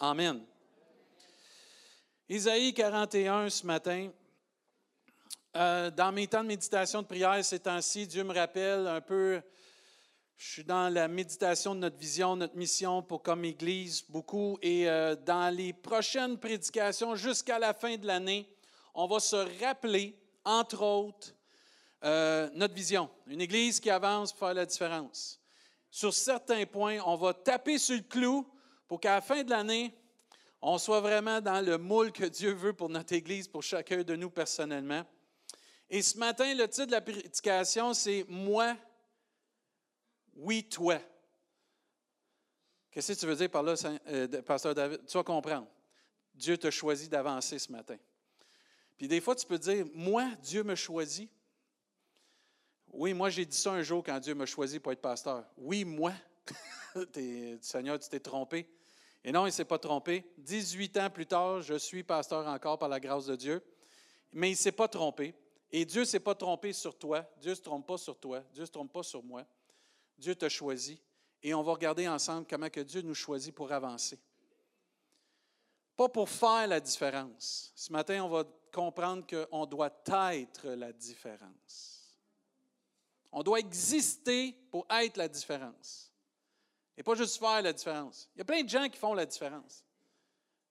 Amen. Isaïe 41 ce matin. Euh, dans mes temps de méditation de prière ces temps-ci, Dieu me rappelle un peu, je suis dans la méditation de notre vision, notre mission pour comme Église, beaucoup. Et euh, dans les prochaines prédications, jusqu'à la fin de l'année, on va se rappeler, entre autres, euh, notre vision. Une Église qui avance pour faire la différence. Sur certains points, on va taper sur le clou pour qu'à la fin de l'année, on soit vraiment dans le moule que Dieu veut pour notre Église, pour chacun de nous personnellement. Et ce matin, le titre de la prédication, c'est Moi, oui, toi. Qu'est-ce que tu veux dire par là, euh, Pasteur David? Tu vas comprendre. Dieu t'a choisi d'avancer ce matin. Puis des fois, tu peux dire, moi, Dieu me choisit. Oui, moi, j'ai dit ça un jour quand Dieu m'a choisi pour être pasteur. Oui, moi. Seigneur, tu t'es trompé. Et non, il ne s'est pas trompé. 18 ans plus tard, je suis pasteur encore par la grâce de Dieu. Mais il ne s'est pas trompé. Et Dieu ne s'est pas trompé sur toi. Dieu ne se trompe pas sur toi. Dieu ne se trompe pas sur moi. Dieu t'a choisi. Et on va regarder ensemble comment que Dieu nous choisit pour avancer. Pas pour faire la différence. Ce matin, on va comprendre qu'on doit être la différence. On doit exister pour être la différence. Et pas juste faire la différence. Il y a plein de gens qui font la différence.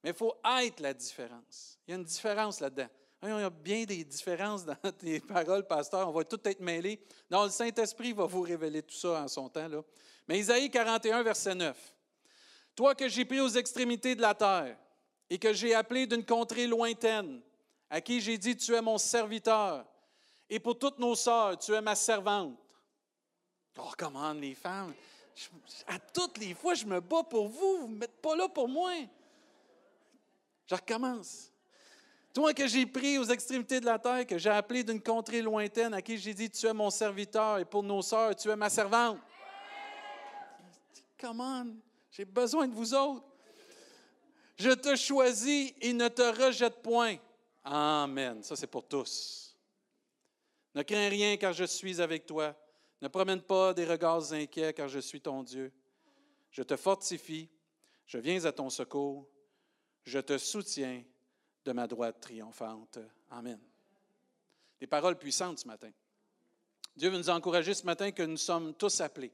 Mais il faut être la différence. Il y a une différence là-dedans. Il y a bien des différences dans tes paroles, pasteur. On va tout être mêlés. Non, le Saint-Esprit va vous révéler tout ça en son temps. Là. Mais Isaïe 41, verset 9. Toi que j'ai pris aux extrémités de la terre et que j'ai appelé d'une contrée lointaine, à qui j'ai dit, tu es mon serviteur, et pour toutes nos sœurs, tu es ma servante. Oh, comment les femmes, à toutes les fois, je me bats pour vous, vous ne m'êtes pas là pour moi. Je recommence. Toi que j'ai pris aux extrémités de la terre, que j'ai appelé d'une contrée lointaine, à qui j'ai dit, tu es mon serviteur, et pour nos sœurs, tu es ma servante. Comment? J'ai besoin de vous autres. Je te choisis et ne te rejette point. Amen. Ça, c'est pour tous. Ne crains rien car je suis avec toi. Ne promène pas des regards inquiets car je suis ton Dieu. Je te fortifie. Je viens à ton secours. Je te soutiens de ma droite triomphante. Amen. Des paroles puissantes ce matin. Dieu veut nous encourager ce matin que nous sommes tous appelés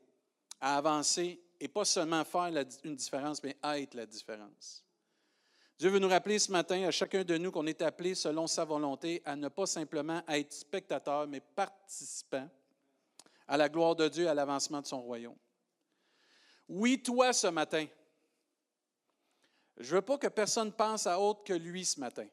à avancer et pas seulement faire une différence, mais être la différence. Dieu veut nous rappeler ce matin à chacun de nous qu'on est appelé selon sa volonté à ne pas simplement être spectateur, mais participant à la gloire de Dieu à l'avancement de son royaume. Oui, toi ce matin, je ne veux pas que personne pense à autre que lui ce matin.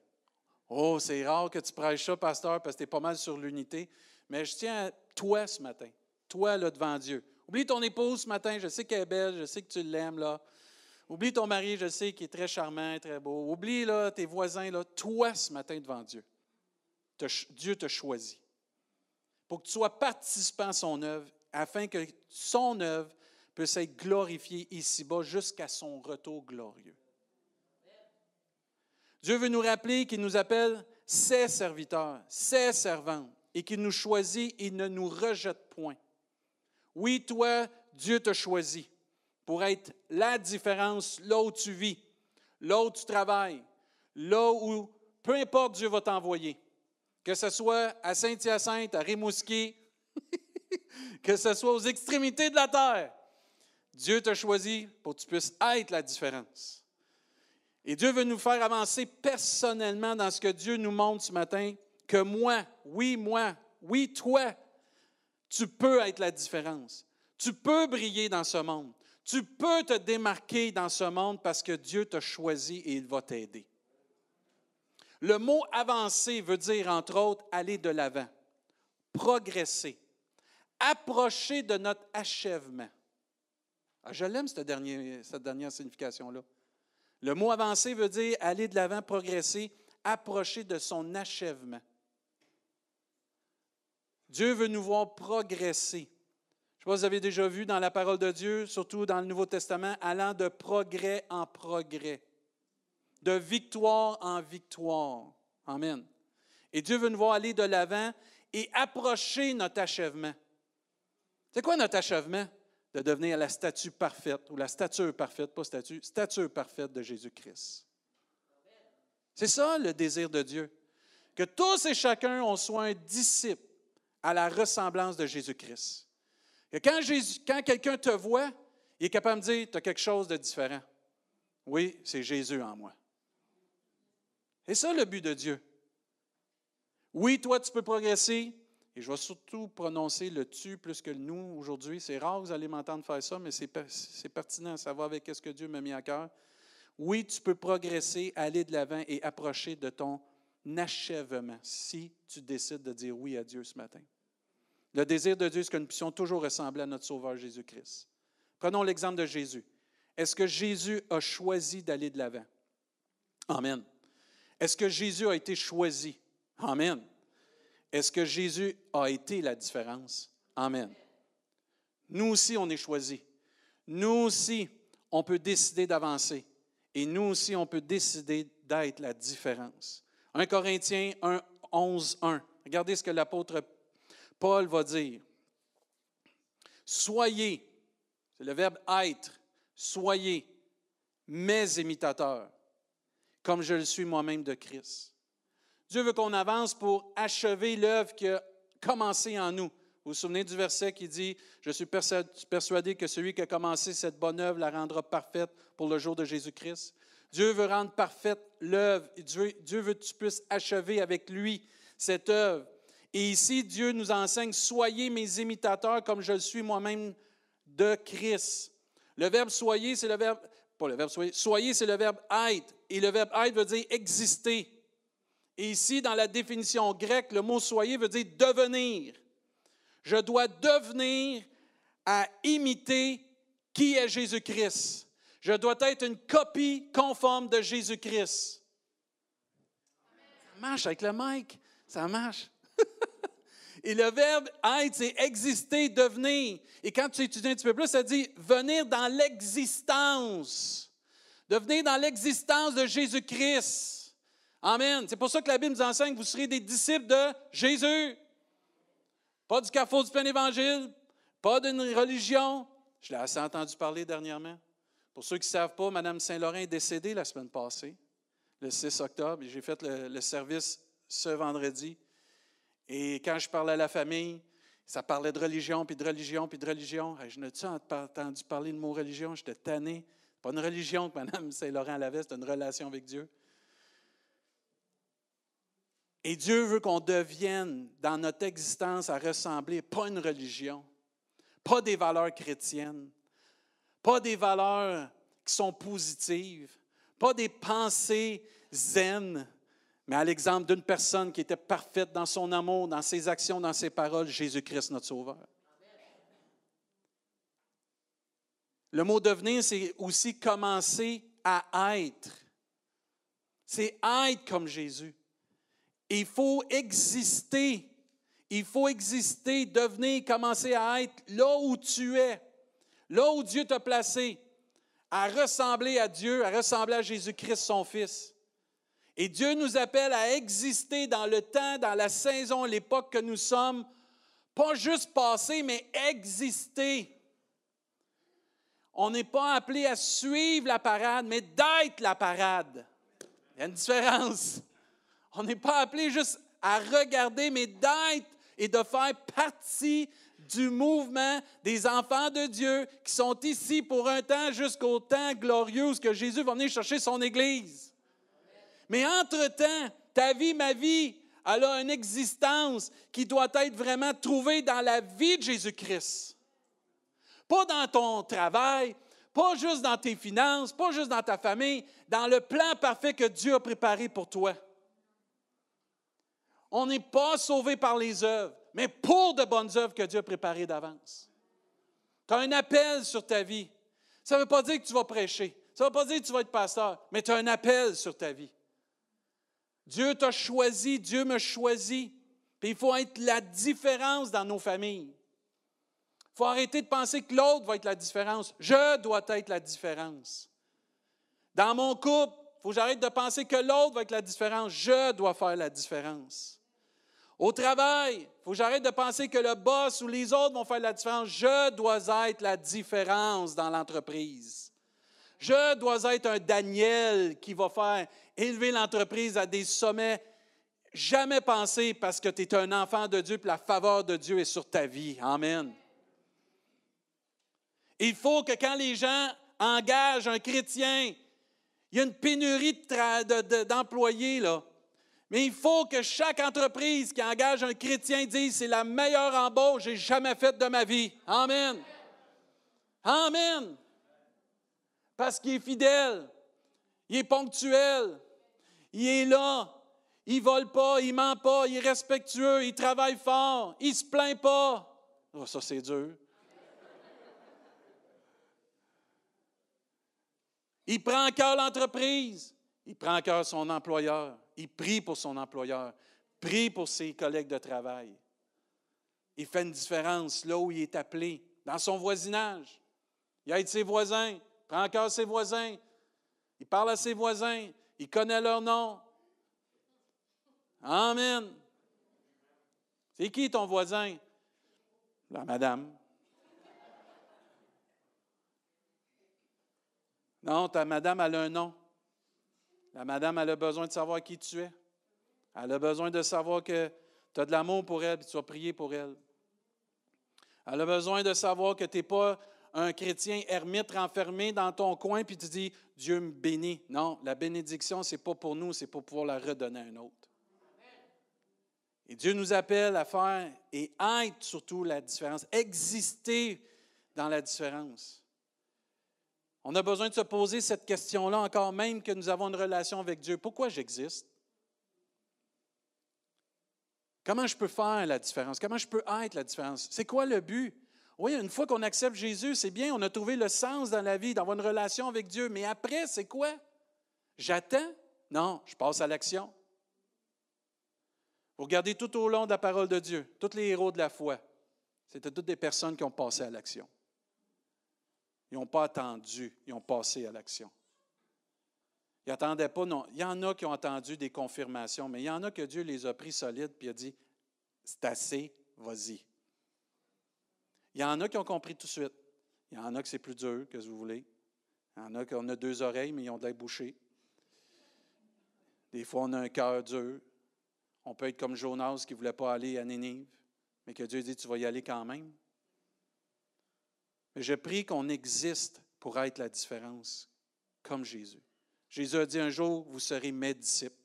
Oh, c'est rare que tu prêches ça, pasteur, parce que tu es pas mal sur l'unité. Mais je tiens à toi ce matin, toi là devant Dieu. Oublie ton épouse ce matin, je sais qu'elle est belle, je sais que tu l'aimes là. Oublie ton mari, je sais qu'il est très charmant, très beau. Oublie là, tes voisins, là, toi ce matin devant Dieu. Dieu te choisit pour que tu sois participant à son œuvre, afin que son œuvre puisse être glorifiée ici-bas jusqu'à son retour glorieux. Dieu veut nous rappeler qu'il nous appelle ses serviteurs, ses servantes, et qu'il nous choisit et ne nous rejette point. Oui, toi, Dieu te choisit pour être la différence là où tu vis, là où tu travailles, là où, peu importe, Dieu va t'envoyer. Que ce soit à Saint-Hyacinthe, à Rimouski, que ce soit aux extrémités de la terre, Dieu t'a choisi pour que tu puisses être la différence. Et Dieu veut nous faire avancer personnellement dans ce que Dieu nous montre ce matin, que moi, oui, moi, oui, toi, tu peux être la différence. Tu peux briller dans ce monde. Tu peux te démarquer dans ce monde parce que Dieu t'a choisi et il va t'aider. Le mot avancer veut dire, entre autres, aller de l'avant, progresser, approcher de notre achèvement. Ah, je l'aime, cette dernière, cette dernière signification-là. Le mot avancer veut dire aller de l'avant, progresser, approcher de son achèvement. Dieu veut nous voir progresser. Je ne sais pas si vous avez déjà vu dans la parole de Dieu, surtout dans le Nouveau Testament, allant de progrès en progrès, de victoire en victoire. Amen. Et Dieu veut nous voir aller de l'avant et approcher notre achèvement. C'est quoi notre achèvement? de devenir la statue parfaite, ou la stature parfaite, pas statue, stature parfaite de Jésus-Christ. C'est ça le désir de Dieu. Que tous et chacun, on soit un disciple à la ressemblance de Jésus-Christ. Que quand, quand quelqu'un te voit, il est capable de dire, tu as quelque chose de différent. Oui, c'est Jésus en moi. C'est ça le but de Dieu. Oui, toi, tu peux progresser, et je vais surtout prononcer le tu plus que le nous aujourd'hui. C'est rare que vous allez m'entendre faire ça, mais c'est pertinent, ça va avec ce que Dieu m'a mis à cœur. Oui, tu peux progresser, aller de l'avant et approcher de ton achèvement si tu décides de dire oui à Dieu ce matin. Le désir de Dieu, c'est que nous puissions toujours ressembler à notre Sauveur Jésus-Christ. Prenons l'exemple de Jésus. Est-ce que Jésus a choisi d'aller de l'avant? Amen. Est-ce que Jésus a été choisi? Amen. Est-ce que Jésus a été la différence? Amen. Nous aussi, on est choisis. Nous aussi, on peut décider d'avancer. Et nous aussi, on peut décider d'être la différence. 1 Corinthiens 1, 11, 1. Regardez ce que l'apôtre Paul va dire. Soyez, c'est le verbe être, soyez mes imitateurs, comme je le suis moi-même de Christ. Dieu veut qu'on avance pour achever l'œuvre qui a commencé en nous. Vous vous souvenez du verset qui dit, Je suis persuadé que celui qui a commencé cette bonne œuvre la rendra parfaite pour le jour de Jésus-Christ. Dieu veut rendre parfaite l'œuvre. Dieu, Dieu veut que tu puisses achever avec lui cette œuvre. Et ici, Dieu nous enseigne, soyez mes imitateurs comme je le suis moi-même de Christ. Le verbe soyez, c'est le verbe, pas le verbe soyez, soyez, c'est le verbe être. Et le verbe être veut dire exister. Et ici, dans la définition grecque, le mot soyez veut dire devenir. Je dois devenir à imiter qui est Jésus-Christ. Je dois être une copie conforme de Jésus-Christ. Ça marche avec le mic, ça marche. Et le verbe être, c'est exister, devenir. Et quand tu étudies un petit peu plus, ça dit venir dans l'existence. Devenir dans l'existence de Jésus-Christ. Amen. C'est pour ça que la Bible nous enseigne que vous serez des disciples de Jésus. Pas du carrefour du plein évangile, pas d'une religion. Je l'ai assez entendu parler dernièrement. Pour ceux qui ne savent pas, Mme Saint-Laurent est décédée la semaine passée, le 6 octobre. J'ai fait le, service ce vendredi. Et quand je parlais à la famille, ça parlait de religion, puis de religion, puis de religion. Je n'ai-tu entendu parler de mot religion? J'étais tanné. Pas une religion que Mme Saint-Laurent avait, c'était une relation avec Dieu. Et Dieu veut qu'on devienne dans notre existence à ressembler, pas une religion, pas des valeurs chrétiennes, pas des valeurs qui sont positives, pas des pensées zen, mais à l'exemple d'une personne qui était parfaite dans son amour, dans ses actions, dans ses paroles, Jésus-Christ notre Sauveur. Le mot devenir, c'est aussi commencer à être. C'est être comme Jésus. Il faut exister. Il faut exister, devenir, commencer à être là où tu es, là où Dieu t'a placé, à ressembler à Dieu, à ressembler à Jésus-Christ, son Fils. Et Dieu nous appelle à exister dans le temps, dans la saison, l'époque que nous sommes, pas juste passer, mais exister. On n'est pas appelé à suivre la parade, mais d'être la parade. Il y a une différence. On n'est pas appelé juste à regarder, mais d'être et de faire partie du mouvement des enfants de Dieu qui sont ici pour un temps jusqu'au temps glorieux où Jésus va venir chercher son Église. Mais entre-temps, ta vie, ma vie, elle a une existence qui doit être vraiment trouvée dans la vie de Jésus-Christ. Pas dans ton travail, pas juste dans tes finances, pas juste dans ta famille, dans le plan parfait que Dieu a préparé pour toi. On n'est pas sauvé par les œuvres, mais pour de bonnes œuvres que Dieu a préparées d'avance. Tu as un appel sur ta vie. Ça ne veut pas dire que tu vas prêcher. Ça ne veut pas dire que tu vas être pasteur, mais tu as un appel sur ta vie. Dieu t'a choisi, Dieu me choisit. Puis il faut être la différence dans nos familles. Il faut arrêter de penser que l'autre va être la différence. Je dois être la différence. Dans mon couple, il faut que j'arrête de penser que l'autre va être la différence. Je dois faire la différence. Au travail, il faut que j'arrête de penser que le boss ou les autres vont faire la différence. Je dois être la différence dans l'entreprise. Je dois être un Daniel qui va faire élever l'entreprise à des sommets jamais pensés parce que tu es un enfant de Dieu et la faveur de Dieu est sur ta vie. Amen. Il faut que quand les gens engagent un chrétien, il y a une pénurie d'employés, là. Mais il faut que chaque entreprise qui engage un chrétien dise c'est la meilleure embauche que j'ai jamais faite de ma vie. Amen. Amen. Parce qu'il est fidèle, il est ponctuel, il est là, il vole pas, il ment pas, il est respectueux, il travaille fort, il se plaint pas. Oh, ça, c'est dur. Il prend en cœur l'entreprise. Il prend en cœur son employeur. Il prie pour son employeur. Prie pour ses collègues de travail. Il fait une différence là où il est appelé, dans son voisinage. Il aide ses voisins. Prend en cœur ses voisins. Il parle à ses voisins. Il connaît leur nom. Amen. C'est qui ton voisin? La madame. Non, ta madame, elle a un nom. La madame, elle a besoin de savoir qui tu es. Elle a besoin de savoir que tu as de l'amour pour elle et tu vas prier pour elle. Elle a besoin de savoir que tu n'es pas un chrétien ermite renfermé dans ton coin puis tu dis Dieu me bénit. Non, la bénédiction, ce n'est pas pour nous, c'est pour pouvoir la redonner à un autre. Et Dieu nous appelle à faire et être surtout la différence, exister dans la différence. On a besoin de se poser cette question-là encore même que nous avons une relation avec Dieu. Pourquoi j'existe? Comment je peux faire la différence? Comment je peux être la différence? C'est quoi le but? Oui, une fois qu'on accepte Jésus, c'est bien, on a trouvé le sens dans la vie, d'avoir une relation avec Dieu. Mais après, c'est quoi? J'attends? Non, je passe à l'action. Vous regardez tout au long de la parole de Dieu, tous les héros de la foi, c'était toutes des personnes qui ont passé à l'action. Ils n'ont pas attendu, ils ont passé à l'action. Ils n'attendaient pas, non. Il y en a qui ont attendu des confirmations, mais il y en a que Dieu les a pris solides puis a dit C'est assez, vas-y. Il y en a qui ont compris tout de suite. Il y en a que c'est plus dur que vous voulez. Il y en a qui ont deux oreilles, mais ils ont des bouchées. Des fois, on a un cœur dur. On peut être comme Jonas qui ne voulait pas aller à Nénive, mais que Dieu dit Tu vas y aller quand même. Mais je prie qu'on existe pour être la différence, comme Jésus. Jésus a dit un jour, vous serez mes disciples.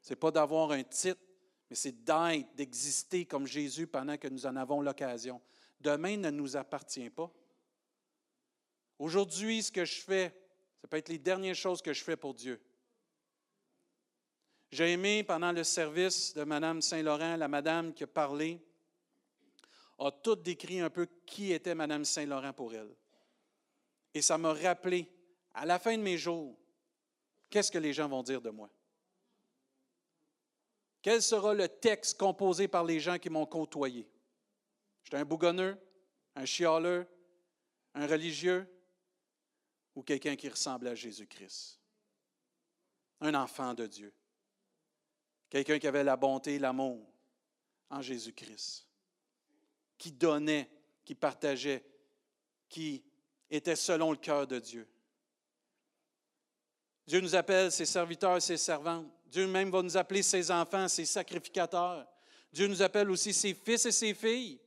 Ce n'est pas d'avoir un titre, mais c'est d'être, d'exister comme Jésus pendant que nous en avons l'occasion. Demain ne nous appartient pas. Aujourd'hui, ce que je fais, ça peut être les dernières choses que je fais pour Dieu. J'ai aimé pendant le service de Mme Saint-Laurent, la madame qui a parlé, a tout décrit un peu qui était Mme Saint-Laurent pour elle. Et ça m'a rappelé, à la fin de mes jours, qu'est-ce que les gens vont dire de moi? Quel sera le texte composé par les gens qui m'ont côtoyé? J'étais un bougonneux, un chialeux, un religieux ou quelqu'un qui ressemblait à Jésus-Christ? Un enfant de Dieu. Quelqu'un qui avait la bonté et l'amour en Jésus-Christ qui donnait, qui partageait, qui était selon le cœur de Dieu. Dieu nous appelle ses serviteurs, ses servantes. Dieu même va nous appeler ses enfants, ses sacrificateurs. Dieu nous appelle aussi ses fils et ses filles.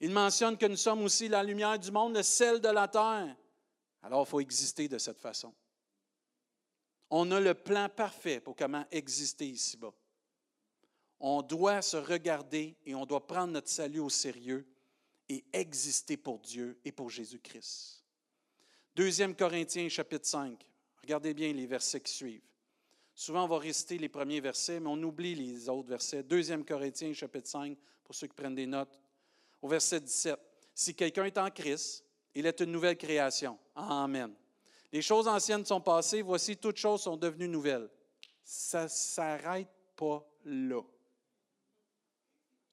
Il mentionne que nous sommes aussi la lumière du monde, le sel de la terre. Alors, il faut exister de cette façon. On a le plan parfait pour comment exister ici-bas on doit se regarder et on doit prendre notre salut au sérieux et exister pour Dieu et pour Jésus-Christ. Deuxième Corinthiens chapitre 5. Regardez bien les versets qui suivent. Souvent, on va réciter les premiers versets, mais on oublie les autres versets. Deuxième Corinthiens chapitre 5, pour ceux qui prennent des notes. Au verset 17. Si quelqu'un est en Christ, il est une nouvelle création. Amen. Les choses anciennes sont passées, voici toutes choses sont devenues nouvelles. Ça ne s'arrête pas là.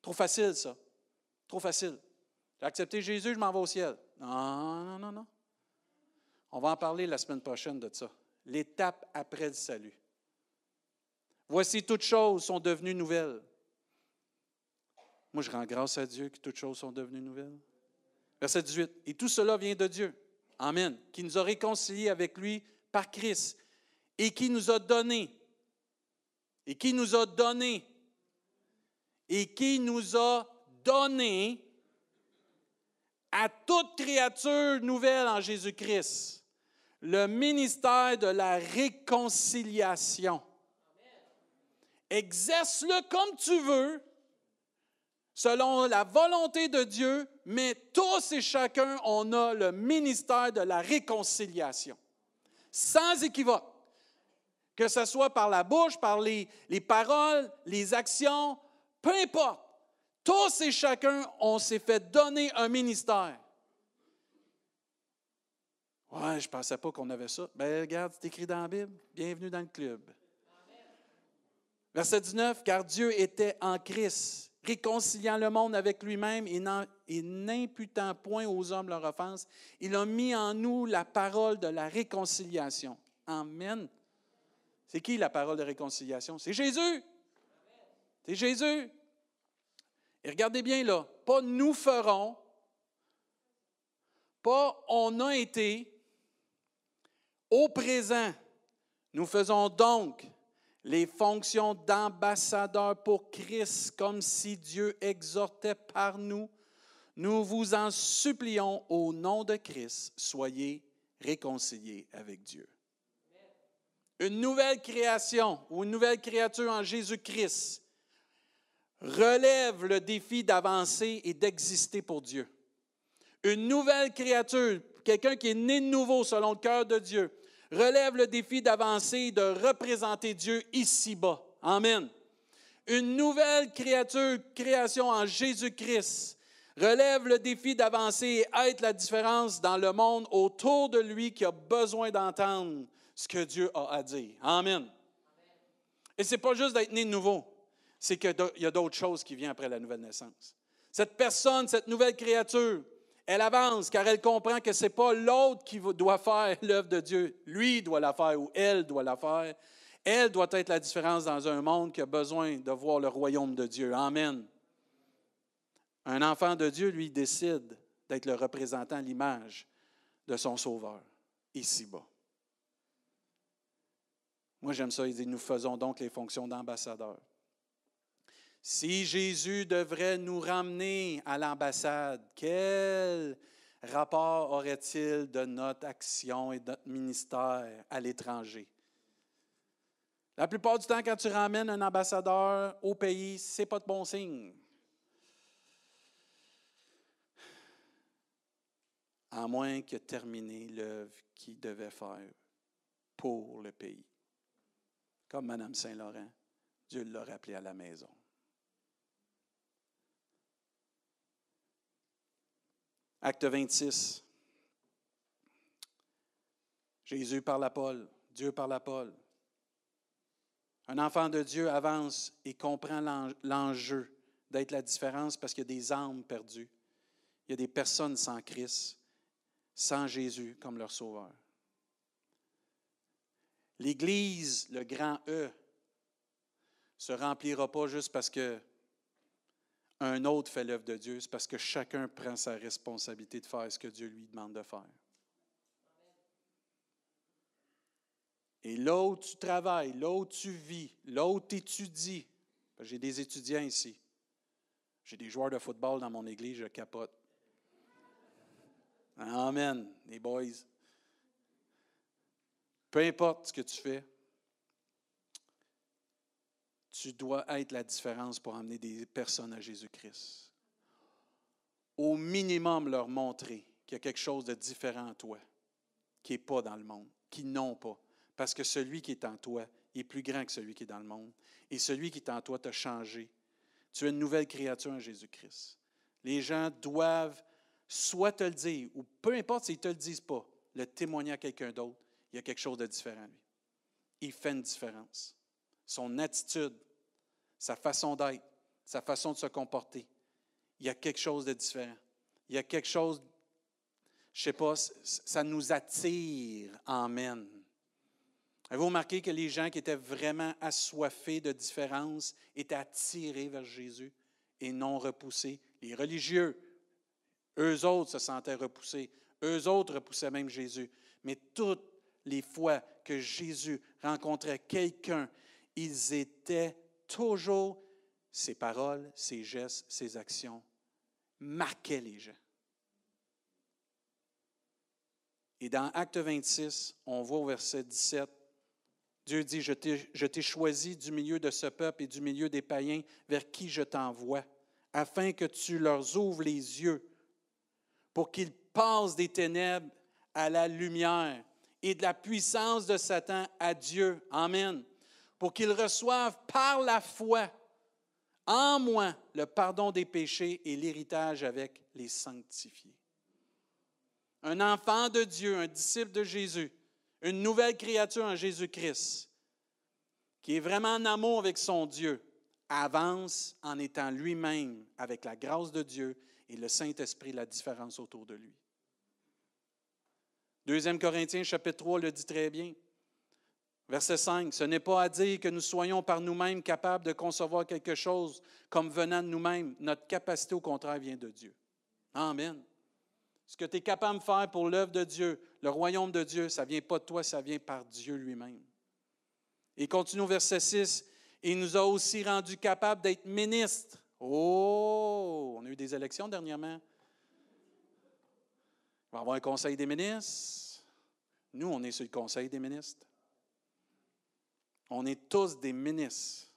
Trop facile, ça. Trop facile. J'ai accepté Jésus, je m'en vais au ciel. Non, non, non, non. On va en parler la semaine prochaine de ça. L'étape après le salut. Voici toutes choses sont devenues nouvelles. Moi, je rends grâce à Dieu que toutes choses sont devenues nouvelles. Verset 18. Et tout cela vient de Dieu. Amen. Qui nous a réconciliés avec lui par Christ et qui nous a donné, et qui nous a donné, et qui nous a donné à toute créature nouvelle en Jésus-Christ le ministère de la réconciliation. Exerce-le comme tu veux, selon la volonté de Dieu, mais tous et chacun, on a le ministère de la réconciliation, sans équivoque. Que ce soit par la bouche, par les, les paroles, les actions, peu importe. Tous et chacun, on s'est fait donner un ministère. Ouais, je ne pensais pas qu'on avait ça. Ben, regarde, c'est écrit dans la Bible. Bienvenue dans le club. Verset 19, car Dieu était en Christ, réconciliant le monde avec lui-même et n'imputant point aux hommes leur offense. Il a mis en nous la parole de la réconciliation. Amen. C'est qui la parole de réconciliation? C'est Jésus. C'est Jésus. Et regardez bien là, pas nous ferons, pas on a été, au présent, nous faisons donc les fonctions d'ambassadeurs pour Christ, comme si Dieu exhortait par nous. Nous vous en supplions au nom de Christ, soyez réconciliés avec Dieu. Une nouvelle création ou une nouvelle créature en Jésus-Christ relève le défi d'avancer et d'exister pour Dieu. Une nouvelle créature, quelqu'un qui est né de nouveau selon le cœur de Dieu, relève le défi d'avancer et de représenter Dieu ici-bas. Amen. Une nouvelle créature, création en Jésus-Christ, relève le défi d'avancer et être la différence dans le monde autour de lui qui a besoin d'entendre ce que Dieu a à dire. Amen. Et ce n'est pas juste d'être né de nouveau, c'est qu'il y a d'autres choses qui viennent après la nouvelle naissance. Cette personne, cette nouvelle créature, elle avance car elle comprend que ce n'est pas l'autre qui doit faire l'œuvre de Dieu. Lui doit la faire ou elle doit la faire. Elle doit être la différence dans un monde qui a besoin de voir le royaume de Dieu. Amen. Un enfant de Dieu, lui, décide d'être le représentant, l'image de son Sauveur, ici-bas. Moi, j'aime ça. Il dit, nous faisons donc les fonctions d'ambassadeurs. Si Jésus devrait nous ramener à l'ambassade, quel rapport aurait-il de notre action et de notre ministère à l'étranger? La plupart du temps, quand tu ramènes un ambassadeur au pays, ce n'est pas de bon signe. À moins qu'il ait terminé l'œuvre qu'il devait faire pour le pays. Comme Mme Saint-Laurent, Dieu l'a rappelé à la maison. Acte 26. Jésus parle à Paul, Dieu parle à Paul. Un enfant de Dieu avance et comprend l'enjeu d'être la différence parce qu'il y a des âmes perdues. Il y a des personnes sans Christ, sans Jésus comme leur sauveur. L'Église, le grand E, se remplira pas juste parce que un autre fait l'œuvre de Dieu, c'est parce que chacun prend sa responsabilité de faire ce que Dieu lui demande de faire. Et là où tu travailles, là où tu vis, là où tu étudies, j'ai des étudiants ici, j'ai des joueurs de football dans mon église, je capote. Amen, les boys. Peu importe ce que tu fais, tu dois être la différence pour amener des personnes à Jésus-Christ. Au minimum, leur montrer qu'il y a quelque chose de différent en toi, qui n'est pas dans le monde, qui n'ont pas. Parce que celui qui est en toi est plus grand que celui qui est dans le monde. Et celui qui est en toi t'a changé. Tu es une nouvelle créature en Jésus-Christ. Les gens doivent soit te le dire, ou peu importe s'ils ne te le disent pas, le témoigner à quelqu'un d'autre, il y a quelque chose de différent lui. Il fait une différence. Son attitude, sa façon d'être, sa façon de se comporter. Il y a quelque chose de différent. Il y a quelque chose, je ne sais pas, ça nous attire. Amen. Avez-vous remarqué que les gens qui étaient vraiment assoiffés de différence étaient attirés vers Jésus et non repoussés? Les religieux, eux autres se sentaient repoussés. Eux autres repoussaient même Jésus. Mais toutes les fois que Jésus rencontrait quelqu'un, ils étaient toujours, ses paroles, ses gestes, ses actions marquaient les gens. Et dans Acte 26, on voit au verset 17, Dieu dit, je t'ai choisi du milieu de ce peuple et du milieu des païens vers qui je t'envoie, afin que tu leur ouvres les yeux pour qu'ils passent des ténèbres à la lumière et de la puissance de Satan à Dieu. Amen. Pour qu'ils reçoivent par la foi en moi le pardon des péchés et l'héritage avec les sanctifiés un enfant de Dieu, un disciple de Jésus, une nouvelle créature en Jésus-Christ, qui est vraiment en amour avec son Dieu, avance en étant lui-même, avec la grâce de Dieu et le Saint-Esprit, la différence autour de lui. Deuxième Corinthiens chapitre 3 le dit très bien. Verset 5, ce n'est pas à dire que nous soyons par nous-mêmes capables de concevoir quelque chose comme venant de nous-mêmes. Notre capacité, au contraire, vient de Dieu. Amen. Ce que tu es capable de faire pour l'œuvre de Dieu, le royaume de Dieu, ça ne vient pas de toi, ça vient par Dieu lui-même. Et continue au verset 6. Il nous a aussi rendus capables d'être ministres. Oh, on a eu des élections dernièrement. Il va avoir un conseil des ministres. Nous, on est sur le conseil des ministres. On est tous des ministres.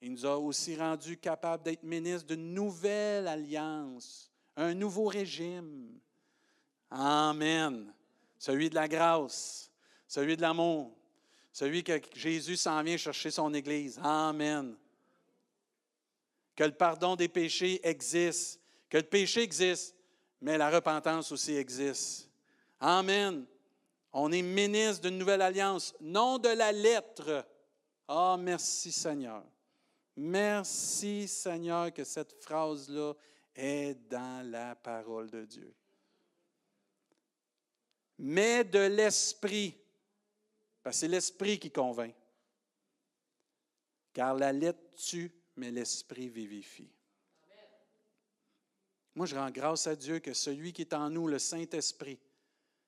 Il nous a aussi rendus capables d'être ministres d'une nouvelle alliance un nouveau régime. Amen. Celui de la grâce, celui de l'amour, celui que Jésus s'en vient chercher son Église. Amen. Que le pardon des péchés existe, que le péché existe, mais la repentance aussi existe. Amen. On est ministre d'une nouvelle alliance, non de la lettre. Ah, merci Seigneur. Merci Seigneur que cette phrase-là est dans la parole de Dieu. Mais de l'esprit, parce que c'est l'esprit qui convainc. Car la lettre tue, mais l'esprit vivifie. Moi, je rends grâce à Dieu que celui qui est en nous, le Saint-Esprit,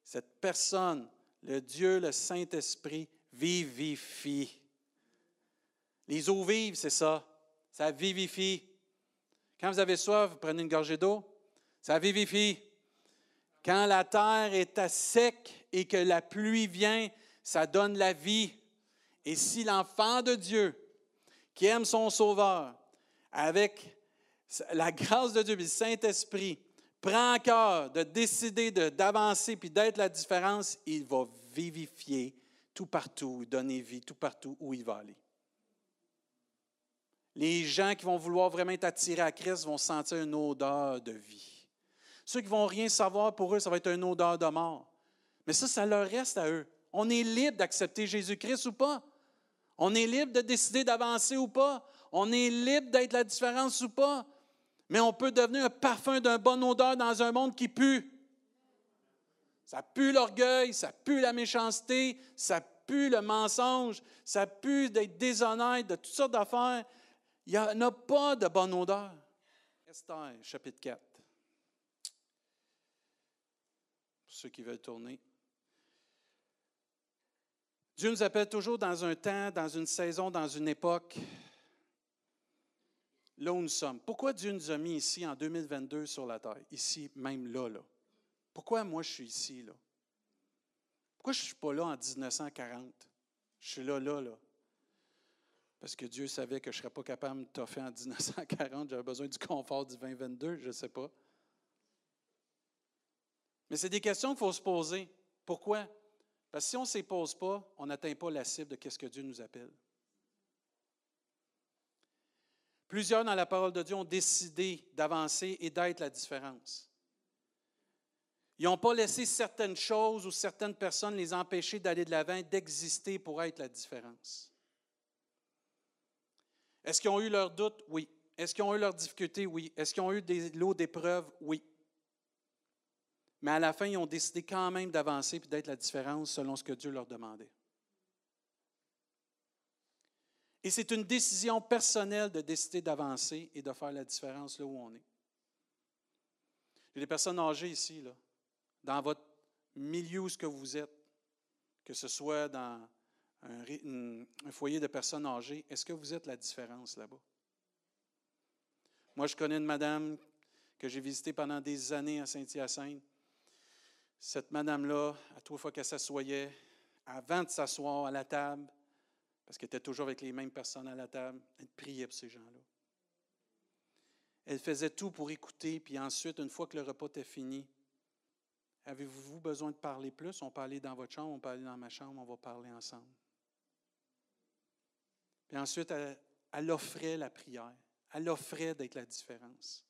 cette personne, le Dieu, le Saint-Esprit, vivifie. Les eaux vives, c'est ça. Ça vivifie. Quand vous avez soif, vous prenez une gorgée d'eau, ça vivifie. Quand la terre est à sec et que la pluie vient, ça donne la vie. Et si l'enfant de Dieu, qui aime son Sauveur, avec la grâce de Dieu le Saint-Esprit, prend cœur de décider d'avancer puis d'être la différence, il va vivifier tout partout, donner vie tout partout où il va aller. Les gens qui vont vouloir vraiment être attirés à Christ vont sentir une odeur de vie. Ceux qui vont rien savoir, pour eux, ça va être une odeur de mort. Mais ça, ça leur reste à eux. On est libre d'accepter Jésus-Christ ou pas? On est libre de décider d'avancer ou pas? On est libre d'être la différence ou pas? Mais on peut devenir un parfum d'une bonne odeur dans un monde qui pue. Ça pue l'orgueil, ça pue la méchanceté, ça pue le mensonge, ça pue d'être déshonnête, de toutes sortes d'affaires. Il n'y a pas de bonne odeur. Esther, chapitre 4. Pour ceux qui veulent tourner. Dieu nous appelle toujours dans un temps, dans une saison, dans une époque, là où nous sommes. Pourquoi Dieu nous a mis ici en 2022 sur la terre, ici, même là, là? Pourquoi moi je suis ici, là? Pourquoi je ne suis pas là en 1940? Je suis là, là, là. Parce que Dieu savait que je ne serais pas capable de toffer en 1940, j'avais besoin du confort du 2022, je ne sais pas. Mais c'est des questions qu'il faut se poser. Pourquoi? Parce que si on ne s'y pose pas, on n'atteint pas la cible de ce que Dieu nous appelle. Plusieurs dans la parole de Dieu ont décidé d'avancer et d'être la différence. Ils n'ont pas laissé certaines choses ou certaines personnes les empêcher d'aller de l'avant, d'exister pour être la différence. Est-ce qu'ils ont eu leurs doutes? Oui. Est-ce qu'ils ont eu leurs difficultés? Oui. Est-ce qu'ils ont eu des lots d'épreuves? Oui. Mais à la fin, ils ont décidé quand même d'avancer et d'être la différence selon ce que Dieu leur demandait. Et c'est une décision personnelle de décider d'avancer et de faire la différence là où on est. A des personnes âgées ici, là, dans votre milieu où ce que vous êtes, que ce soit dans un, un foyer de personnes âgées, est-ce que vous êtes la différence là-bas? Moi, je connais une madame que j'ai visitée pendant des années à Saint-Hyacinthe. Cette madame-là, à trois fois qu'elle s'assoyait, avant de s'asseoir à la table, parce qu'elle était toujours avec les mêmes personnes à la table, elle priait pour ces gens-là. Elle faisait tout pour écouter, puis ensuite, une fois que le repas était fini, avez-vous besoin de parler plus? On peut aller dans votre chambre, on peut aller dans ma chambre, on va parler ensemble. Puis ensuite, elle, offrait la prière. Elle offrait d'être la différence.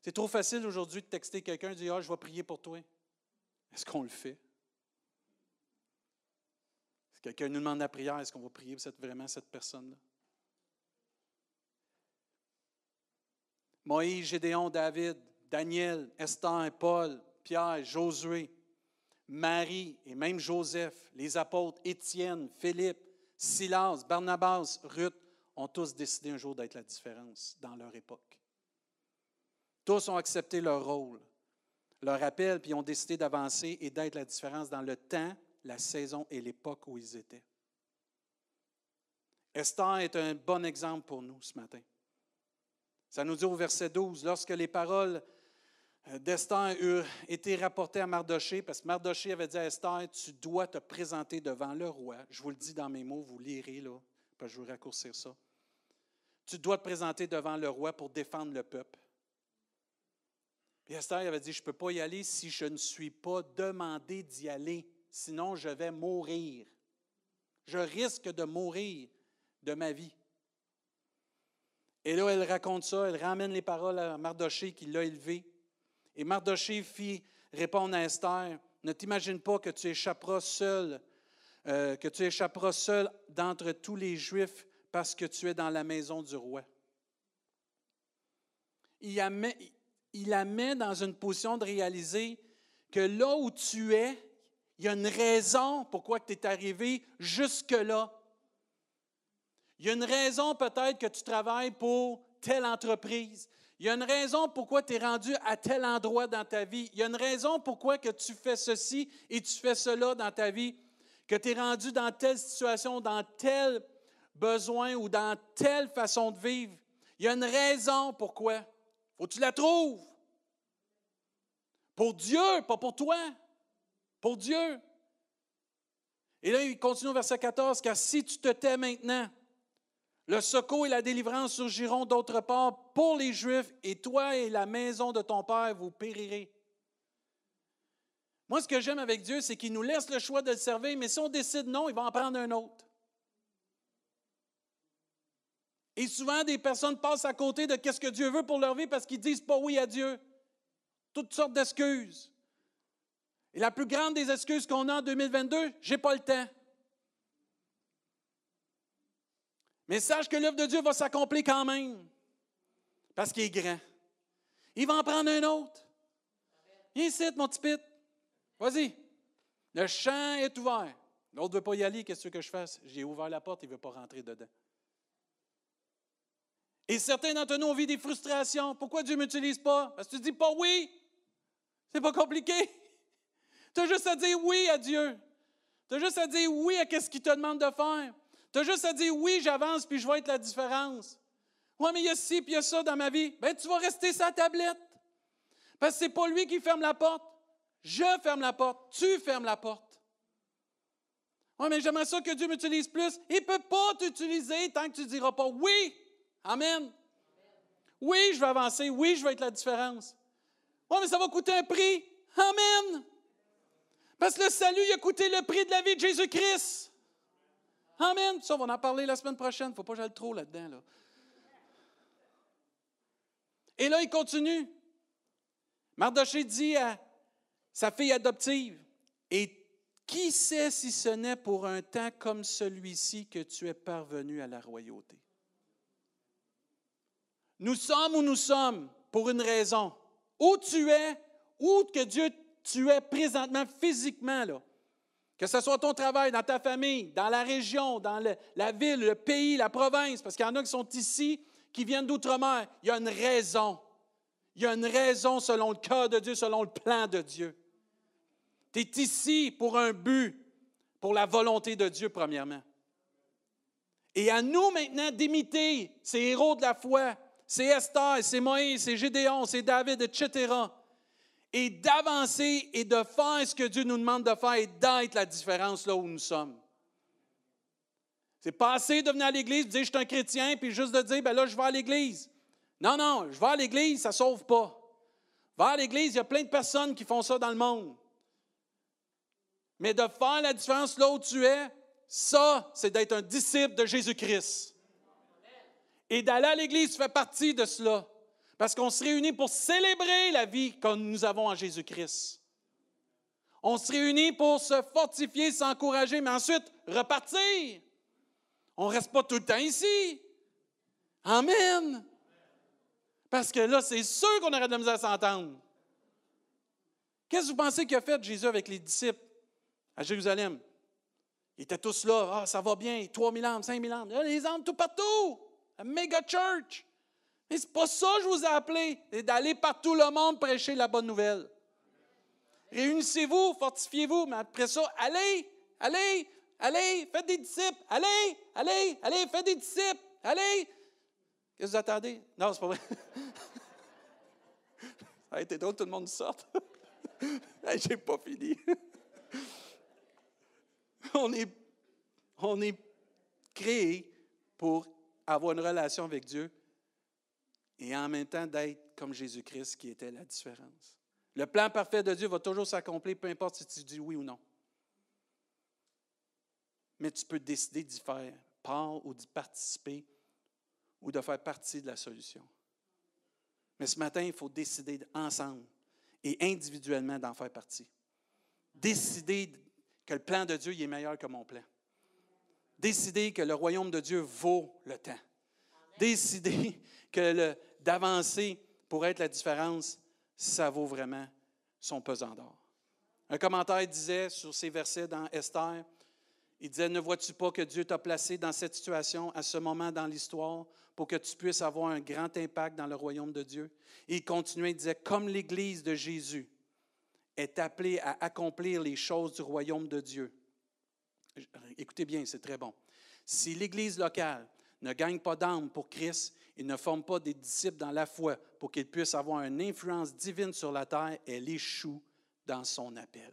C'est trop facile aujourd'hui de texter quelqu'un et de dire Ah, je vais prier pour toi. Est-ce qu'on le fait? Quelqu'un nous demande la prière, est-ce qu'on va prier pour cette, vraiment cette personne-là? Moïse, Gédéon, David, Daniel, Esther, Paul, Pierre, Josué, Marie et même Joseph, les apôtres Étienne, Philippe, Silas, Barnabas, Ruth ont tous décidé un jour d'être la différence dans leur époque. Tous ont accepté leur rôle, leur appel, puis ont décidé d'avancer et d'être la différence dans le temps, la saison et l'époque où ils étaient. Esther est un bon exemple pour nous ce matin. Ça nous dit au verset 12, lorsque les paroles euh, d'Esther eurent été rapportées à Mardoché, parce que Mardoché avait dit à Esther, tu dois te présenter devant le roi. Je vous le dis dans mes mots, vous lirez là, je vais raccourcir ça. Tu dois te présenter devant le roi pour défendre le peuple. Puis Esther avait dit, je ne peux pas y aller si je ne suis pas demandé d'y aller, sinon je vais mourir. Je risque de mourir de ma vie. Et là, elle raconte ça, elle ramène les paroles à Mardoché qui l'a élevé. Et Mardoché fit répondre à Esther, ne t'imagine pas que tu échapperas seul, euh, que tu échapperas seul d'entre tous les Juifs parce que tu es dans la maison du roi. Il il la met dans une position de réaliser que là où tu es, il y a une raison pourquoi tu es arrivé jusque-là. Il y a une raison peut-être que tu travailles pour telle entreprise. Il y a une raison pourquoi tu es rendu à tel endroit dans ta vie. Il y a une raison pourquoi tu fais ceci et tu fais cela dans ta vie. Que tu es rendu dans telle situation, dans tel besoin ou dans telle façon de vivre. Il y a une raison pourquoi. Faut que tu la trouves. Pour Dieu, pas pour toi. Pour Dieu. Et là, il continue au verset 14, car si tu te tais maintenant, le secours et la délivrance surgiront d'autre part pour les Juifs, et toi et la maison de ton Père, vous périrez. Moi, ce que j'aime avec Dieu, c'est qu'il nous laisse le choix de le servir, mais si on décide non, il va en prendre un autre. Et souvent, des personnes passent à côté de ce que Dieu veut pour leur vie parce qu'ils disent pas oui à Dieu. Toutes sortes d'excuses. Et la plus grande des excuses qu'on a en 2022, j'ai pas le temps. Mais sache que l'œuvre de Dieu va s'accomplir quand même, parce qu'il est grand. Il va en prendre un autre. Viens ici, mon petit pit. Vas-y. Le champ est ouvert. L'autre ne veut pas y aller. Qu'est-ce que je fasse? J'ai ouvert la porte, il ne veut pas rentrer dedans. Et certains d'entre nous ont vu des frustrations. Pourquoi Dieu ne m'utilise pas? Parce que tu dis pas oui. C'est pas compliqué. Tu as juste à dire oui à Dieu. Tu as juste à dire oui à ce qu'il te demande de faire. Tu as juste à dire oui, j'avance puis je vais être la différence. Oui, mais il y a ci puis il y a ça dans ma vie. Bien, tu vas rester sa tablette. Parce que ce n'est pas lui qui ferme la porte. Je ferme la porte. Tu fermes la porte. Oui, mais j'aimerais ça que Dieu m'utilise plus. Il ne peut pas t'utiliser tant que tu ne diras pas oui. Amen. Oui, je vais avancer. Oui, je vais être la différence. Oui, mais ça va coûter un prix. Amen. Parce que le salut, il a coûté le prix de la vie de Jésus-Christ. Amen. Ça, on va en parler la semaine prochaine. Il ne faut pas que j'aille trop là-dedans. Là. Et là, il continue. Mardoché dit à sa fille adoptive, Et qui sait si ce n'est pour un temps comme celui-ci que tu es parvenu à la royauté? Nous sommes où nous sommes pour une raison. Où tu es, où que Dieu tu es présentement physiquement là. Que ce soit ton travail, dans ta famille, dans la région, dans la ville, le pays, la province, parce qu'il y en a qui sont ici, qui viennent d'outre-mer, il y a une raison. Il y a une raison selon le cœur de Dieu, selon le plan de Dieu. Tu es ici pour un but, pour la volonté de Dieu, premièrement. Et à nous maintenant d'imiter ces héros de la foi, c'est Esther, c'est Moïse, c'est Gédéon, c'est David, etc. Et d'avancer et de faire ce que Dieu nous demande de faire et d'être la différence là où nous sommes. C'est pas assez de venir à l'Église, de dire je suis un chrétien, puis juste de dire ben là, je vais à l'Église. Non, non, je vais à l'Église, ça ne sauve pas. Va à l'Église, il y a plein de personnes qui font ça dans le monde. Mais de faire la différence là où tu es, ça, c'est d'être un disciple de Jésus-Christ. Et d'aller à l'Église fait partie de cela. Parce qu'on se réunit pour célébrer la vie que nous avons en Jésus-Christ. On se réunit pour se fortifier, s'encourager, mais ensuite repartir. On ne reste pas tout le temps ici. Amen. Parce que là, c'est sûr qu'on aurait de la misère à s'entendre. Qu'est-ce que vous pensez qu'il a fait Jésus avec les disciples à Jérusalem? Ils étaient tous là. Ah, ça va bien. 3000 âmes, 5000 âmes. Là, les âmes tout partout. Un méga church. Mais c'est pas ça que je vous ai appelé. C'est d'aller partout le monde prêcher la bonne nouvelle. Réunissez-vous, fortifiez-vous, mais après ça, allez, allez, allez, faites des disciples. Allez, allez, allez, faites des disciples. Allez. Qu'est-ce que vous attendez? Non, c'est pas vrai. ça a été drôle, tout le monde sorte. J'ai pas fini. on est, on est créé pour avoir une relation avec Dieu et en même temps d'être comme Jésus-Christ qui était la différence. Le plan parfait de Dieu va toujours s'accomplir, peu importe si tu dis oui ou non. Mais tu peux décider d'y faire part ou d'y participer ou de faire partie de la solution. Mais ce matin, il faut décider ensemble et individuellement d'en faire partie. Décider que le plan de Dieu est meilleur que mon plan. Décider que le royaume de Dieu vaut le temps. Décider que d'avancer pour être la différence, ça vaut vraiment son pesant d'or. Un commentaire disait sur ces versets dans Esther, il disait, ne vois-tu pas que Dieu t'a placé dans cette situation à ce moment dans l'histoire pour que tu puisses avoir un grand impact dans le royaume de Dieu? Et il continuait, il disait, comme l'Église de Jésus, est appelé à accomplir les choses du royaume de Dieu. Écoutez bien, c'est très bon. Si l'Église locale ne gagne pas d'âme pour Christ et ne forme pas des disciples dans la foi pour qu'ils puissent avoir une influence divine sur la terre, elle échoue dans son appel.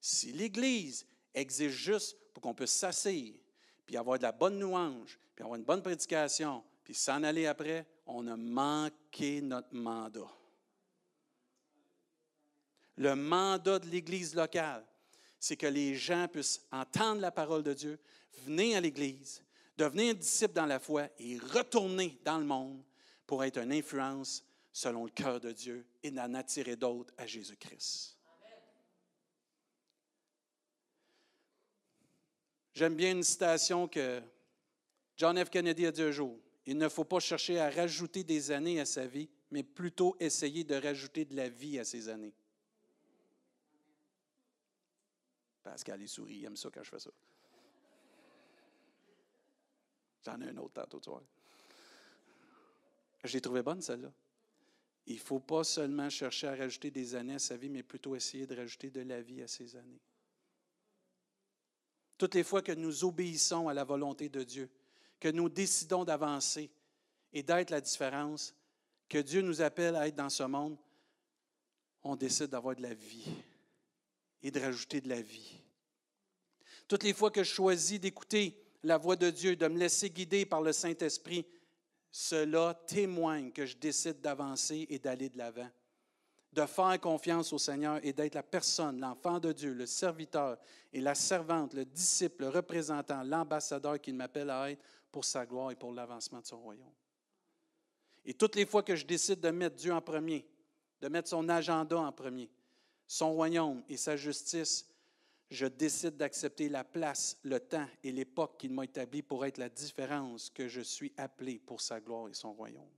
Si l'Église exige juste pour qu'on puisse s'asseoir, puis avoir de la bonne louange, puis avoir une bonne prédication, puis s'en aller après, on a manqué notre mandat le mandat de l'Église locale, c'est que les gens puissent entendre la parole de Dieu, venir à l'Église, devenir disciples dans la foi et retourner dans le monde pour être une influence selon le cœur de Dieu et d'en attirer d'autres à Jésus-Christ. J'aime bien une citation que John F. Kennedy a dit un jour. Il ne faut pas chercher à rajouter des années à sa vie, mais plutôt essayer de rajouter de la vie à ses années. Pascal, il sourit, il aime ça quand je fais ça. J'en ai un autre tantôt, tu vois. J'ai trouvé bonne, celle-là. Il ne faut pas seulement chercher à rajouter des années à sa vie, mais plutôt essayer de rajouter de la vie à ses années. Toutes les fois que nous obéissons à la volonté de Dieu, que nous décidons d'avancer et d'être la différence, que Dieu nous appelle à être dans ce monde, on décide d'avoir de la vie et de rajouter de la vie. Toutes les fois que je choisis d'écouter la voix de Dieu, de me laisser guider par le Saint-Esprit, cela témoigne que je décide d'avancer et d'aller de l'avant, de faire confiance au Seigneur et d'être la personne, l'enfant de Dieu, le serviteur et la servante, le disciple, le représentant, l'ambassadeur qu'il m'appelle à être pour sa gloire et pour l'avancement de son royaume. Et toutes les fois que je décide de mettre Dieu en premier, de mettre son agenda en premier, son royaume et sa justice, je décide d'accepter la place, le temps et l'époque qu'il m'a établi pour être la différence que je suis appelé pour sa gloire et son royaume.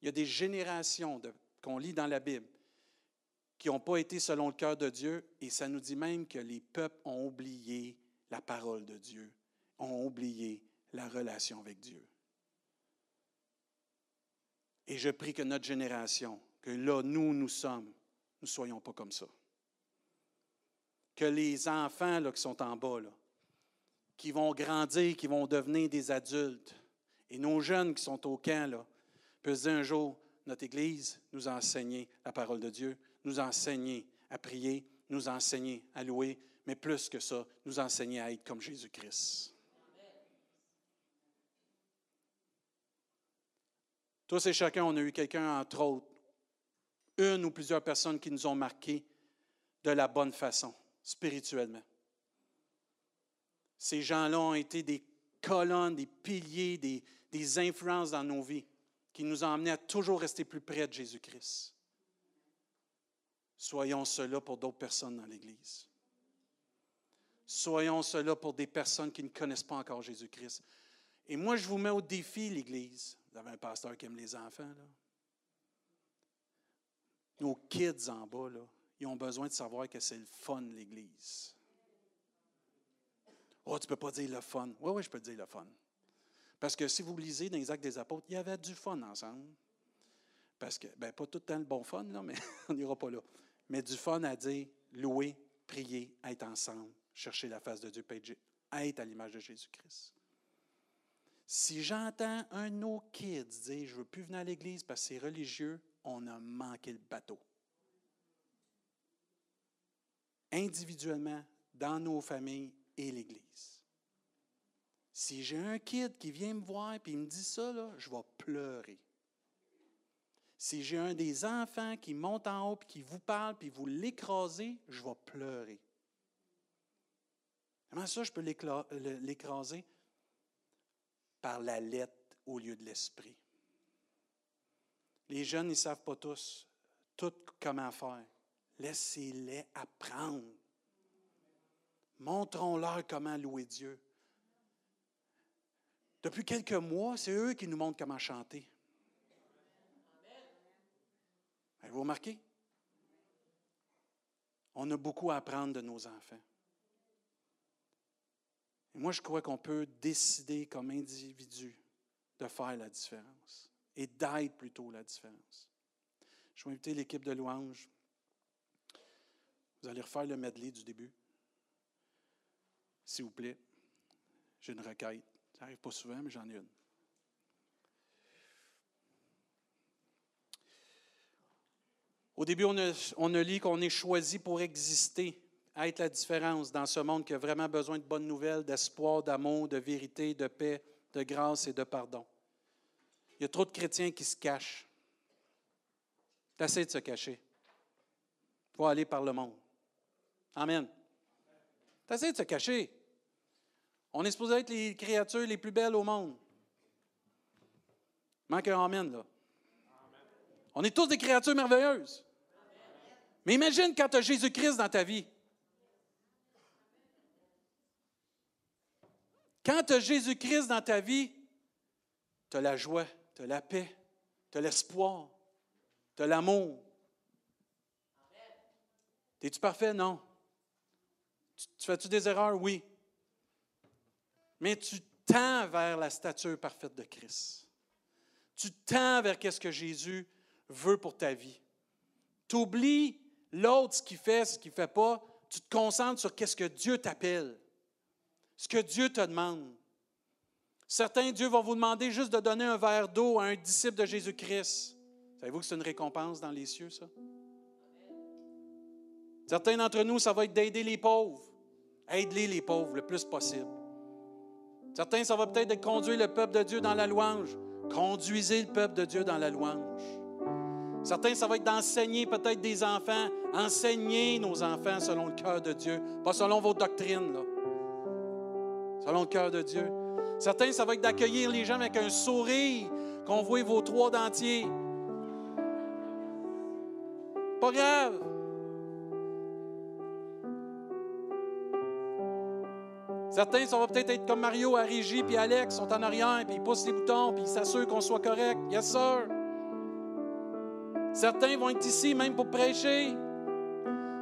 Il y a des générations qu'on lit dans la Bible qui n'ont pas été selon le cœur de Dieu, et ça nous dit même que les peuples ont oublié la parole de Dieu, ont oublié la relation avec Dieu. Et je prie que notre génération, que là, nous, nous sommes, nous ne soyons pas comme ça. Que les enfants qui sont en bas, qui vont grandir, qui vont devenir des adultes, et nos jeunes qui sont au camp, là, peuvent dire un jour, notre Église nous a la parole de Dieu, nous a à prier, nous a à louer, mais plus que ça, nous a à être comme Jésus-Christ. Tous et chacun, on a eu quelqu'un, entre autres, une ou plusieurs personnes qui nous ont marqués de la bonne façon, spirituellement. Ces gens-là ont été des colonnes, des piliers, des, influences dans nos vies qui nous ont amenés à toujours rester plus près de Jésus-Christ. Soyons cela pour d'autres personnes dans l'Église. Soyons cela pour des personnes qui ne connaissent pas encore Jésus-Christ. Et moi, je vous mets au défi, l'Église. Vous avez un pasteur qui aime les enfants. Nos kids en bas, là, ils ont besoin de savoir que c'est le fun, l'Église. Oh, tu ne peux pas dire le fun. Oui, oui, je peux dire le fun. Parce que si vous lisez dans les actes des apôtres, il y avait du fun ensemble. Parce que, ben, pas tout le temps le bon fun, là, mais on n'ira pas là mais du fun à dire, louer, prier, être ensemble, chercher la face de Dieu, être à l'image de Jésus-Christ. Si j'entends un de nos kids dire Je ne veux plus venir à l'Église parce que c'est religieux, on a manqué le bateau. Individuellement, dans nos familles et l'Église. Si j'ai un kid qui vient me voir et me dit ça, je vais pleurer. Si j'ai un des enfants qui monte en haut, puis qui vous parle, puis vous l'écrasez, je vais pleurer. Comment ça, je peux l'écraser? Par la lettre au lieu de l'esprit. Les jeunes, ils ne savent pas tous tout comment faire. Laissez-les apprendre. Montrons-leur comment louer Dieu. Depuis quelques mois, c'est eux qui nous montrent comment chanter. Avez-vous remarqué? On a beaucoup à apprendre de nos enfants. Et moi, je crois qu'on peut décider comme individu de faire la différence et d'être plutôt la différence. Je vais inviter l'équipe de louange. Vous allez refaire le medley du début. S'il vous plaît. J'ai une requête. Ça n'arrive pas souvent, mais j'en ai une. Au début, on a, lit qu'on est choisi pour exister, être la différence dans ce monde qui a vraiment besoin de bonnes nouvelles, d'espoir, d'amour, de vérité, de paix, de grâce et de pardon. Il y a trop de chrétiens qui se cachent. T'essaies de se cacher. Il faut aller par le monde. Amen. T'essaies de se cacher. On est supposé être les créatures les plus belles au monde. Manque un Amen, là. On est tous des créatures merveilleuses. Mais imagine quand tu as Jésus-Christ dans ta vie. Quand tu as Jésus-Christ dans ta vie, tu as la joie, tu as la paix, tu as l'espoir, tu as l'amour. Es-tu parfait? Non. Tu, fais-tu des erreurs? Oui. Mais tu tends vers la stature parfaite de Christ. Tu tends vers ce que Jésus veut pour ta vie. Tu oublies L'autre, ce qu'il fait, ce qu'il ne fait pas, tu te concentres sur ce que Dieu t'appelle, ce que Dieu te demande. Certains, Dieu va vous demander juste de donner un verre d'eau à un disciple de Jésus-Christ. Savez-vous que c'est une récompense dans les cieux, ça? Certains d'entre nous, ça va être d'aider les pauvres. Aide-les, les pauvres, le plus possible. Certains, ça va peut-être conduire le peuple de Dieu dans la louange. Conduisez le peuple de Dieu dans la louange. Certains, ça va être d'enseigner peut-être des enfants. Enseignez nos enfants selon le cœur de Dieu, pas selon vos doctrines, là. selon le cœur de Dieu. Certains, ça va être d'accueillir les gens avec un sourire, qu'on voit vos trois dentiers. Pas grave. Certains, ça va peut-être être comme Mario à puis Alex, sont en arrière, puis ils poussent les boutons, puis ils s'assurent qu'on soit correct. Yes, sir. Certains vont être ici même pour prêcher.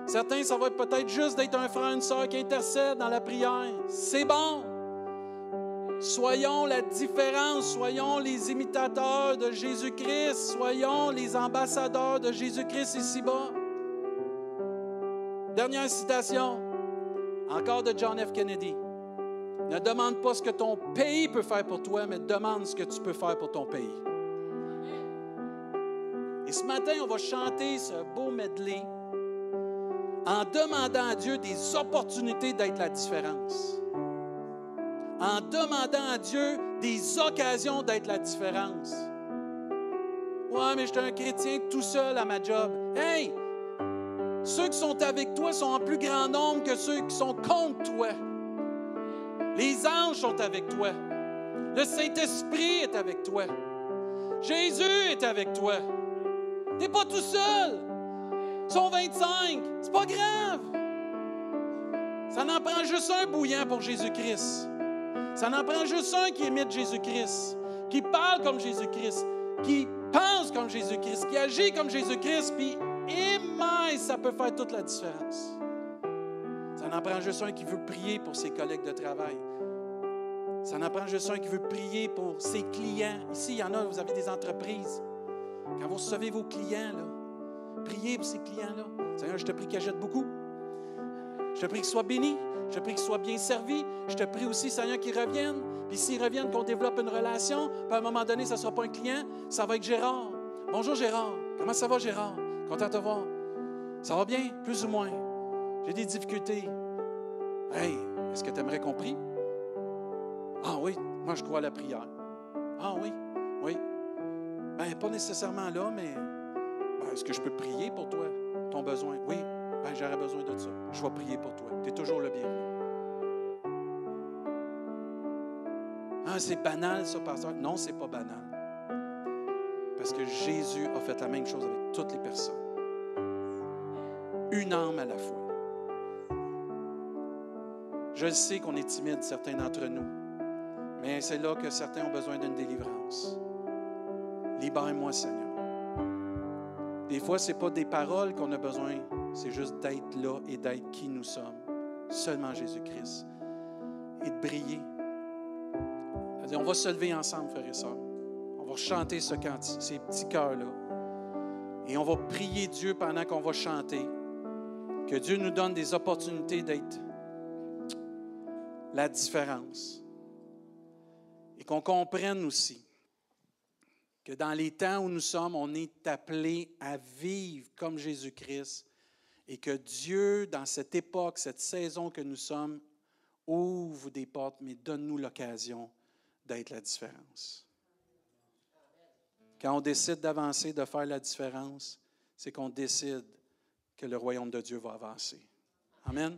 Certains, ça va être peut-être juste d'être un frère, une soeur qui intercède dans la prière. C'est bon. Soyons la différence, soyons les imitateurs de Jésus-Christ, soyons les ambassadeurs de Jésus-Christ ici-bas. Dernière citation, encore de John F. Kennedy. Ne demande pas ce que ton pays peut faire pour toi, mais demande ce que tu peux faire pour ton pays. Et ce matin, on va chanter ce beau medley en demandant à Dieu des opportunités d'être la différence. En demandant à Dieu des occasions d'être la différence. Ouais, mais je suis un chrétien tout seul à ma job. Hey, ceux qui sont avec toi sont en plus grand nombre que ceux qui sont contre toi. Les anges sont avec toi. Le Saint-Esprit est avec toi. Jésus est avec toi. Tu n'es pas tout seul. Ils sont 25. C'est pas grave. Ça n'en prend juste un bouillant pour Jésus-Christ. Ça n'en prend juste un qui imite Jésus-Christ, qui parle comme Jésus-Christ, qui pense comme Jésus-Christ, qui agit comme Jésus-Christ, puis et ça peut faire toute la différence. Ça en prend juste un qui veut prier pour ses collègues de travail. Ça en prend juste un qui veut prier pour ses clients. Ici, il y en a, vous avez des entreprises. Quand vous recevez vos clients, priez pour ces clients-là. Seigneur, je te prie qu'ils achètent beaucoup. Je te prie qu'ils soient bénis. Je te prie qu'ils soient bien servis. Je te prie aussi, Seigneur, qu'ils reviennent. Puis s'ils reviennent, qu'on développe une relation. Puis à un moment donné, ça ne sera pas un client, ça va être Gérard. Bonjour Gérard. Comment ça va, Gérard? Content de te voir. Ça va bien, plus ou moins. J'ai des difficultés. Hey, est-ce que tu aimerais qu'on? Ah oui, moi je crois à la prière. Ah oui, oui. Ben, pas nécessairement là, mais ben, est-ce que je peux prier pour toi, ton besoin? Oui, ben, j'aurais besoin de ça. Je vais prier pour toi. Tu es toujours le bienvenu. Ah, c'est banal ça, pasteur. Non, c'est pas banal. Parce que Jésus a fait la même chose avec toutes les personnes. Une âme à la fois. Je sais qu'on est timide, certains d'entre nous, mais c'est là que certains ont besoin d'une délivrance. Libère-moi, Seigneur. Des fois, ce n'est pas des paroles qu'on a besoin, c'est juste d'être là et d'être qui nous sommes. Seulement Jésus-Christ. Et de briller. On va se lever ensemble, frères et sœurs va chanter ce ces petits cœurs-là. Et on va prier Dieu pendant qu'on va chanter. Que Dieu nous donne des opportunités d'être la différence. Et qu'on comprenne aussi que dans les temps où nous sommes, on est appelé à vivre comme Jésus-Christ et que Dieu, dans cette époque, cette saison que nous sommes, ouvre des portes, mais donne-nous l'occasion d'être la différence. Quand on décide d'avancer, de faire la différence, c'est qu'on décide que le royaume de Dieu va avancer. Amen.